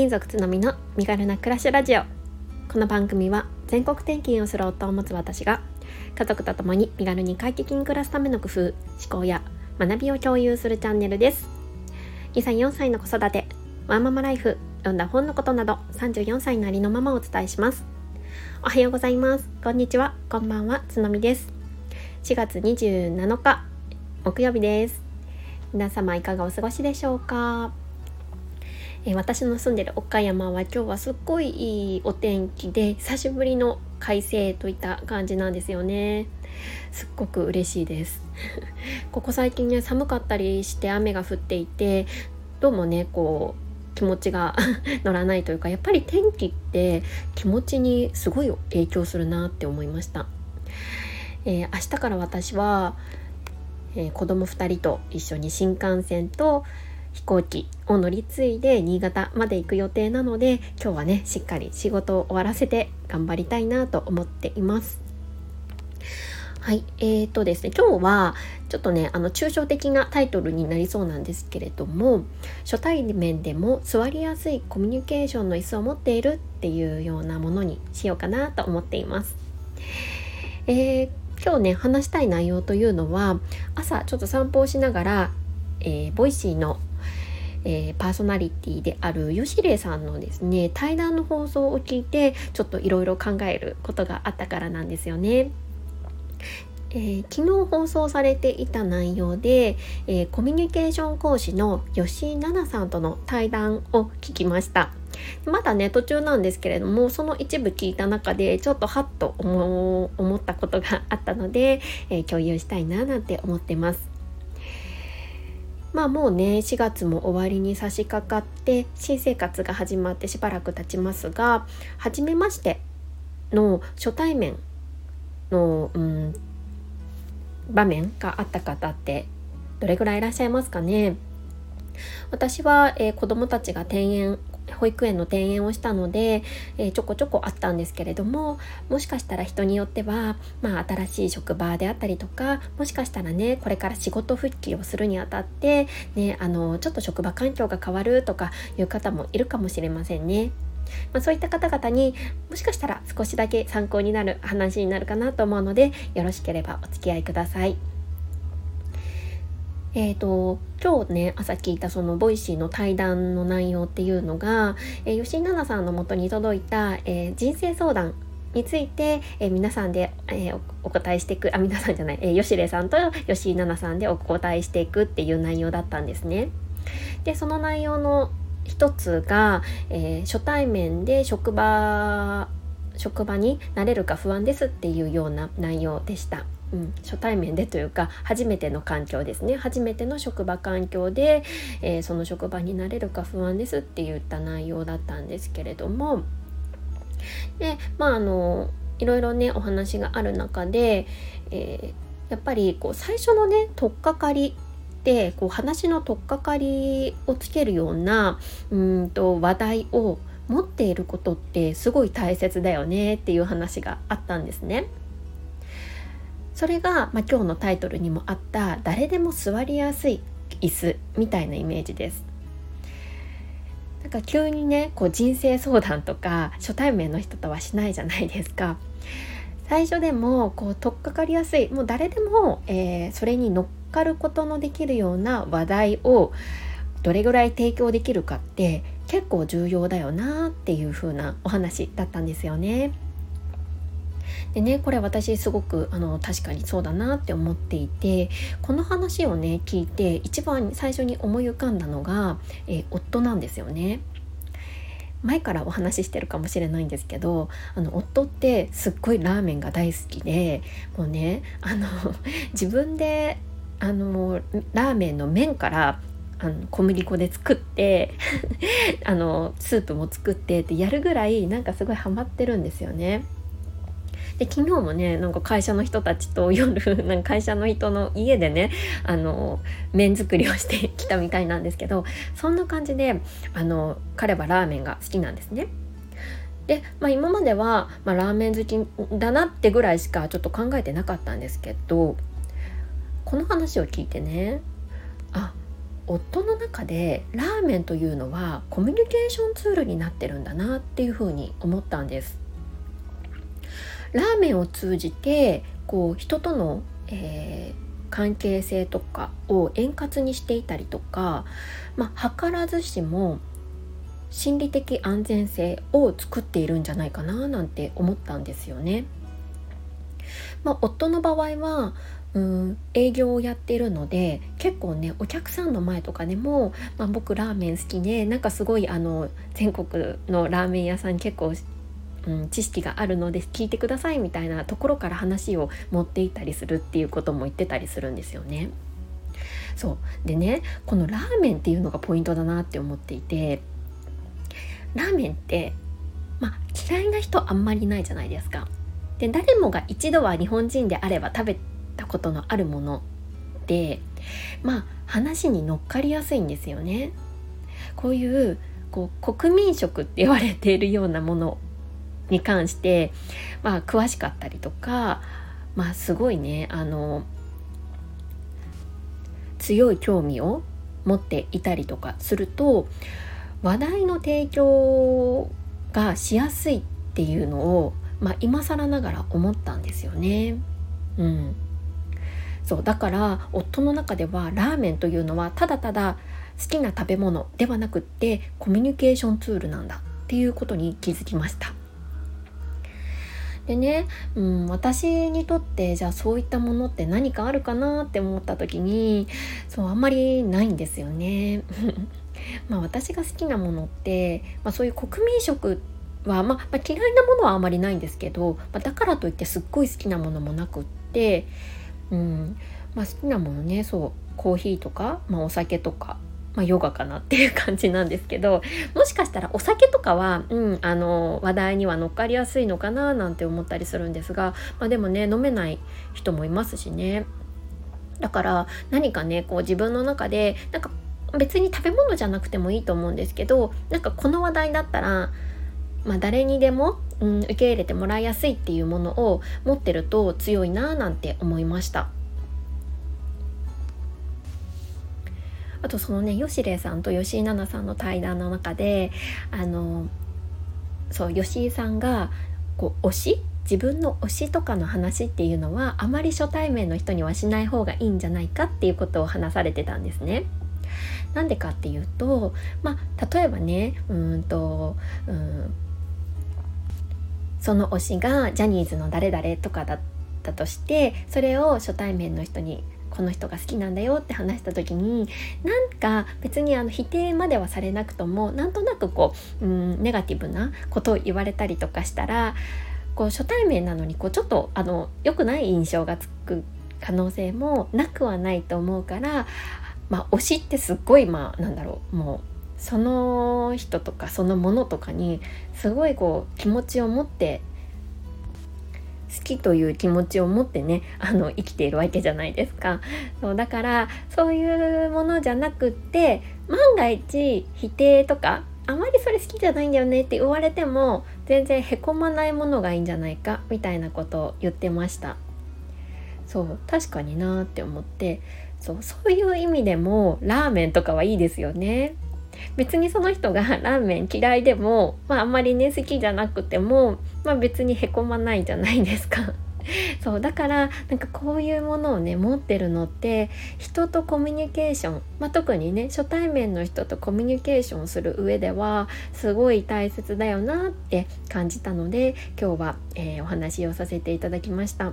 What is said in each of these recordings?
勤族つのみの身軽な暮らしラジオ。この番組は全国転勤をする夫を持つ私が家族と共に身軽に快適に暮らすための工夫思考や学びを共有するチャンネルです。2歳4歳の子育てワンママライフ読んだ本のことなど34歳のありのままをお伝えします。おはようございます。こんにちは。こんばんは。つのみです。4月27日木曜日です。皆様いかがお過ごしでしょうか？え私の住んでる岡山は今日はすっごいいいお天気で久しぶりの快晴といった感じなんですよね。すっごく嬉しいです。ここ最近ね寒かったりして雨が降っていてどうもねこう気持ちが 乗らないというかやっぱり天気って気持ちにすごい影響するなって思いました、えー、明日から私は、えー、子供2人と一緒に新幹線と飛行機を乗り継いで新潟まで行く予定なので今日はねしっかり仕事を終わらせて頑張りたいなと思っています。はい、えーとですね、今日はちょっとね、あの抽象的なタイトルになりそうなんですけれども、初対面でも座りやすいコミュニケーションの椅子を持っているっていうようなものにしようかなと思っています。えー、今日ね、話したい内容というのは、朝ちょっと散歩をしながら、えー、 Voicy のえー、パーソナリティである吉礼さんのですね対談の放送を聞いてちょっといろいろ考えることがあったからなんですよね。えー、昨日放送されていた内容で、えー、コミュニケーション講師の吉井奈々さんとの対談を聞きましたまだね途中なんですけれどもその一部聞いた中でちょっとハッと思ったことがあったので、えー、共有したいななんて思ってますまあもうね4月も終わりに差し掛かって新生活が始まってしばらく経ちますが初めましての初対面の、うん、場面があった方ってどれぐらいいらっしゃいますかね？私は、えー、子供たちが転園保育園の転園をしたので、えー、ちょこちょこあったんですけれどももしかしたら人によっては、まあ、新しい職場であったりとかもしかしたらねこれから仕事復帰をするにあたって、ね、あのちょっと職場環境が変わるとかいう方もいるかもしれませんね。まあ、そういった方々にもしかしたら少しだけ参考になる話になるかなと思うのでよろしければお付き合いください。えーと、今日ね朝聞いたその Voicy の対談の内容っていうのが、えー、吉井奈々さんのもとに届いた、えー、人生相談について、えー、皆さんで、えお答えしていくあ皆さんじゃない、え吉礼さんと吉井奈々さんでお答えしていくっていう内容だったんですね。でその内容の一つが、え初対面で職場職場になれるか不安ですっていうような内容でした。うん、初対面でというか初めての環境ですね初めての職場環境で、えー、その職場になれるか不安ですって言った内容だったんですけれどもでまああのいろいろねお話がある中で、えー、やっぱりこう最初のね取っかかりでこう話の取っかかりをつけるようなうんと話題を持っていることってすごい大切だよねっていう話があったんですね。それが、まあ、今日のタイトルにもあった誰でも座りやすい椅子みたいなイメージです。なんか急にねこう人生相談とか初対面の人とはしないじゃないですか。最初でもこう取っかかりやすいもう誰でも、えー、それに乗っかることのできるような話題をどれぐらい提供できるかって結構重要だよなっていう風なお話だったんですよね。でねこれ私すごくあの確かにそうだなって思っていてこの話をね聞いて一番最初に思い浮かんだのが、えー、夫なんですよね。前からお話ししてるかもしれないんですけどあの夫ってすっごいラーメンが大好きでもうねあの 自分であのラーメンの麺からあの小麦粉で作って あのスープも作ってってやるぐらいなんかすごいハマってるんですよね。で昨日もねなんか会社の人たちと夜 なんか会社の人の家でねあの麺作りをして きたみたいなんですけどそんな感じであの彼はラーメンが好きなんですね。で、まあ、今までは、まあ、ラーメン好きだなってぐらいしかちょっと考えてなかったんですけどこの話を聞いてねあ夫の中でラーメンというのはコミュニケーションツールになってるんだなっていうふうに思ったんですラーメンを通じてこう人との、えー、関係性とかを円滑にしていたりとか、まあ、図らずしも心理的安全性を作っているんじゃないかななんて思ったんですよね。まあ、夫の場合はうん営業をやっているので結構ねお客さんの前とかでも、まあ、僕ラーメン好きでなんかすごいあの全国のラーメン屋さんに結構、うん、知識があるので聞いてくださいみたいなところから話を持っていったりするっていうことも言ってたりするんですよね。そうでねこのラーメンっていうのがポイントだなって思っていてラーメンってまあ嫌いな人あんまりないじゃないですか。で誰もが一度は日本人であれば食べたことのあるものでまあ話に乗っかりやすいんですよね。こういうこう国民食って言われているようなものに関して、まあ、詳しかったりとか、まあ、すごいねあの強い興味を持っていたりとかすると話題の提供がしやすいっていうのを、まあ、今更ながら思ったんですよね。うん、そうだから夫の中ではラーメンというのはただただ好きな食べ物ではなくってコミュニケーションツールなんだっていうことに気づきました。でね、うん、私にとってじゃあそういったものって何かあるかなって思った時にそうあんまりないんですよね。まあ私が好きなものって、まあ、そういう国民食は、まあ、まあ、嫌いなものはあまりないんですけど、まあ、だからといってすっごい好きなものもなくってうんまあ、好きなものねそうコーヒーとか、まあ、お酒とか、まあ、ヨガかなっていう感じなんですけどもしかしたらお酒とかは、うん、あの話題には乗っかりやすいのかななんて思ったりするんですが、まあ、でもね飲めない人もいますしね。だから何かねこう自分の中でなんか別に食べ物じゃなくてもいいと思うんですけどなんかこの話題だったらまあ、誰にでも、うん、受け入れてもらいやすいっていうものを持ってると強いななんて思いました。あとそのね吉礼さんと吉井奈々さんの対談の中であのそう吉井さんがこう推し自分の推しとかの話っていうのはあまり初対面の人にはしない方がいいんじゃないかっていうことを話されてたんですね。なんでかっていうと、まあ、例えばねうんとうんその推しがジャニーズの誰々とかだったとしてそれを初対面の人にこの人が好きなんだよって話した時になんか別にあの否定まではされなくともなんとなくこううんネガティブなことを言われたりとかしたらこう初対面なのにこうちょっとあの良くない印象がつく可能性もなくはないと思うからまあ推しってすっごいまあなんだろうもうその人とかそのものとかにすごいこう気持ちを持って好きという気持ちを持ってねあの生きているわけじゃないですか。そうだからそういうものじゃなくって万が一否定とかあまりそれ好きじゃないんだよねって言われても全然へこまないものがいいんじゃないかみたいなことを言ってました。そう確かになって思って。そうそういう意味でもラーメンとかはいいですよね。別にその人が ラーメン嫌いでも、まあ、あんまりね好きじゃなくても、まあ、別にへこまないじゃないですか。そうだからなんかこういうものをね持ってるのって人とコミュニケーション、まあ、特にね初対面の人とコミュニケーションする上ではすごい大切だよなって感じたので今日は、えー、お話をさせていただきました。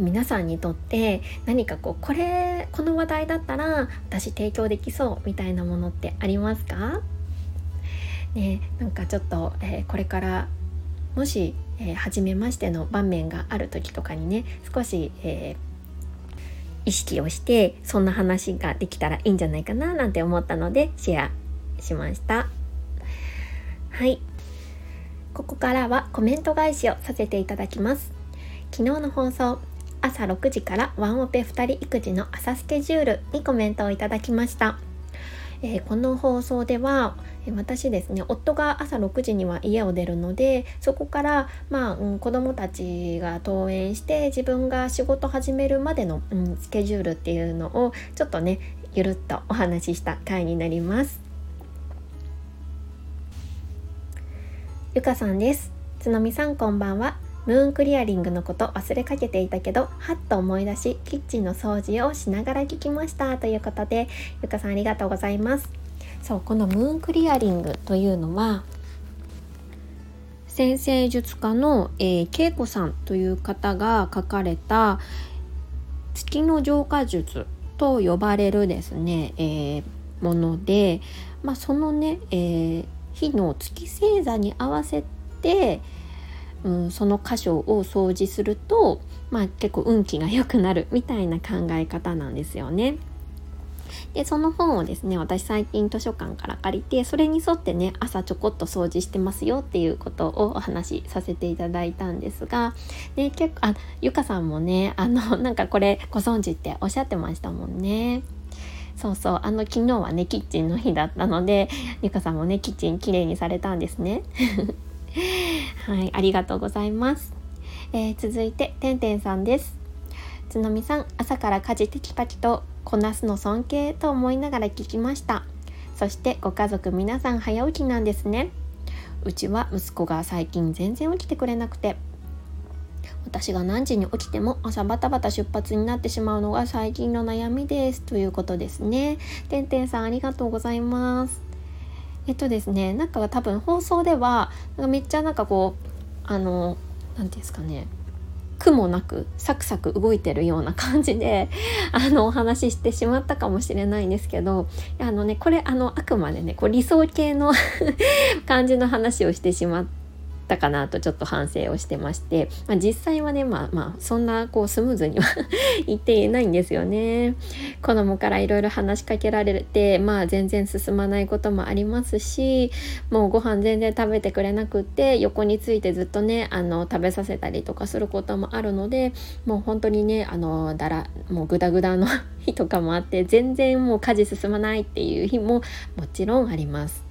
皆さんにとって何かこうこれこの話題だったら私提供できそうみたいなものってありますか？ねなんかちょっと、えー、これからもし、えー、初めましての場面がある時とかにね少し、えー、意識をしてそんな話ができたらいいんじゃないかななんて思ったのでシェアしました。はい。ここからはコメント返しをさせていただきます。昨日の放送朝6時からワンオペ2人育児の朝スケジュールにコメントをいただきました、えー、この放送では私ですね夫が朝6時には家を出るのでそこからまあ、うん、子供たちが登園して自分が仕事始めるまでの、うん、スケジュールっていうのをちょっとねゆるっとお話しした回になります。ゆかさんです。つのみさんこんばんは。ムーンクリアリングのこと忘れかけていたけどはっと思い出しキッチンの掃除をしながら聞きましたということでゆかさんありがとうございます。そうこのムーンクリアリングというのは先生術家の、えー、恵子さんという方が書かれた月の浄化術と呼ばれるですね、えー、もので、まあ、そのね、えー、日の月星座に合わせて、うん、その箇所を掃除すると、まあ、結構運気が良くなるみたいな考え方なんですよね。でその本をですね私最近図書館から借りてそれに沿ってね朝ちょこっと掃除してますよっていうことをお話しさせていただいたんですが、ね、結構あゆかさんもねあの なんかこれご存知っておっしゃってましたもんね。そうそうあの昨日はねキッチンの日だったのでゆかさんもねキッチンきれいにされたんですね。はいありがとうございます。えー、続いててんてんさんです。つのみさん朝から家事テキパキとこなすの尊敬と思いながら聞きました。そしてご家族皆さん早起きなんですね。うちは息子が最近全然起きてくれなくて。私が何時に起きても朝バタバタ出発になってしまうのが最近の悩みです。ということですね。てんてんさんありがとうございます。えっとですねなんか多分放送ではめっちゃなんかこうあの何て言うんですかね苦もなくサクサク動いてるような感じで あのお話ししてしまったかもしれないんですけどあのねこれあのあくまでねこう理想系の 感じの話をしてしまって。ったかなとちょっと反省をしてまして、まあ、実際はねまあまあそんなこうスムーズには いっていないんですよね。子供からいろいろ話しかけられてまあ全然進まないこともありますしもうご飯全然食べてくれなくって横についてずっとねあの食べさせたりとかすることもあるのでもう本当にねあのだらもうグダグダの日とかもあって全然もう家事進まないっていう日ももちろんあります。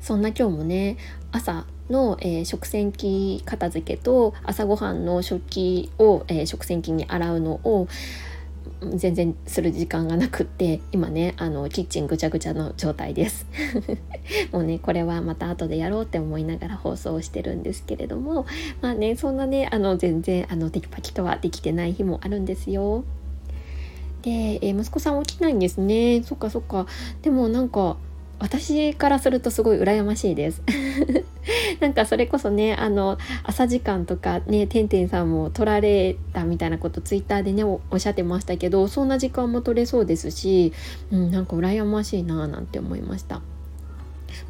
そんな今日もね朝の、えー、食洗機片付けと朝ごはんの食器を、えー、食洗機に洗うのを全然する時間がなくって今ねあのキッチンぐちゃぐちゃの状態です。もうねこれはまた後でやろうって思いながら放送してるんですけれどもまあねそんなねあの全然あのテキパキとはできてない日もあるんですよ。で、えー、息子さん起きないんですね。そっかそっか。でもなんか私からするとすごい羨ましいです なんかそれこそねあの朝時間とかねてんてんさんも取られたみたいなことツイッターでねおっしゃってましたけどそんな時間も取れそうですし、うん、なんか羨ましいななんて思いました。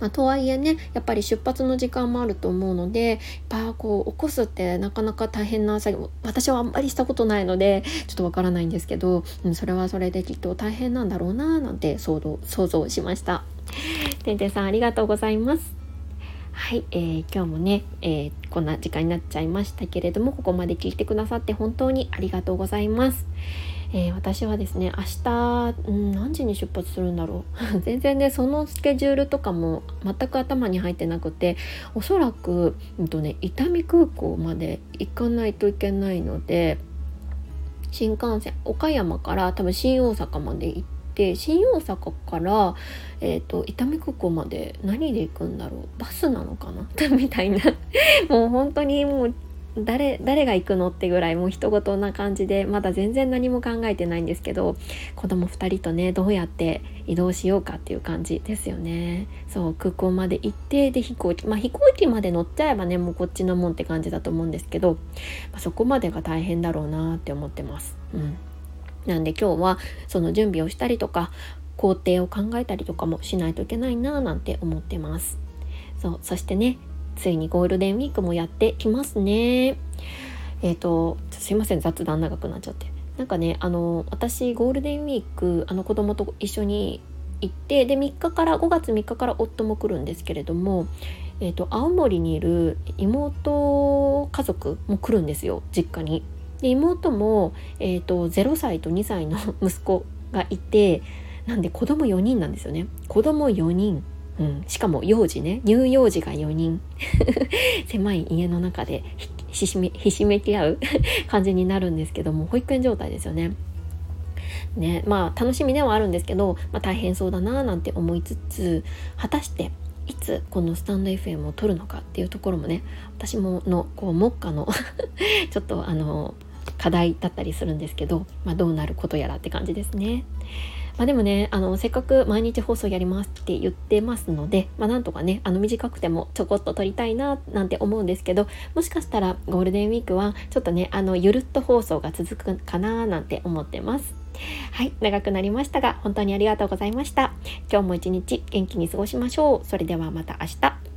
まあ、とはいえねやっぱり出発の時間もあると思うのでやっぱこう起こすってなかなか大変な作業私はあんまりしたことないのでちょっとわからないんですけど、うん、それはそれできっと大変なんだろうななんて想像想像しました。てんてんさんありがとうございます。はい、えー、今日もね、えー、こんな時間になっちゃいましたけれどもここまで聞いてくださって本当にありがとうございます。えー、私はですね明日、うん、何時に出発するんだろう 全然ねそのスケジュールとかも全く頭に入ってなくておそらく、うんとね、伊丹空港まで行かないといけないので新幹線岡山から多分新大阪まで行ってて新大阪から、えーと、伊丹空港まで何で行くんだろう？バスなのかな？みたいな。もう本当にもう誰誰が行くのってぐらいもう人事な感じでまだ全然何も考えてないんですけど子供2人とねどうやって移動しようかっていう感じですよね。そう空港まで行ってで飛行機まあ飛行機まで乗っちゃえばねもうこっちのもんって感じだと思うんですけど、まあ、そこまでが大変だろうなって思ってます。うん。なんで今日はその準備をしたりとか工程を考えたりとかもしないといけないななんて思ってます。そうそしてねついにゴールデンウィークもやってきますね。えっ、ー、とすいません雑談長くなっちゃって。なんかねあの私ゴールデンウィークあの子供と一緒に行ってで3日から5月3日から夫も来るんですけれども、えーと、青森にいる妹家族も来るんですよ実家に。で妹も、えーと、0歳と2歳の息子がいてなんで子供4人なんですよね。子供4人、うん、しかも幼児ね。乳幼児が4人。狭い家の中でひしめひしめき合う 感じになるんですけども保育園状態ですよね。ね。まあ楽しみではあるんですけど、まあ、大変そうだななんて思いつつ果たしていつこのスタンド FM を撮るのかっていうところもね私ものこう目下の ちょっとあの課題だったりするんですけど、まあ、どうなることやらって感じですね。まあ、でもねあのせっかく毎日放送やりますって言ってますので、まあ、なんとかねあの短くてもちょこっと撮りたいななんて思うんですけどもしかしたらゴールデンウィークはちょっとねあのゆるっと放送が続くかななんて思ってます。はい、長くなりましたが本当にありがとうございました。今日も一日元気に過ごしましょう。それではまた明日。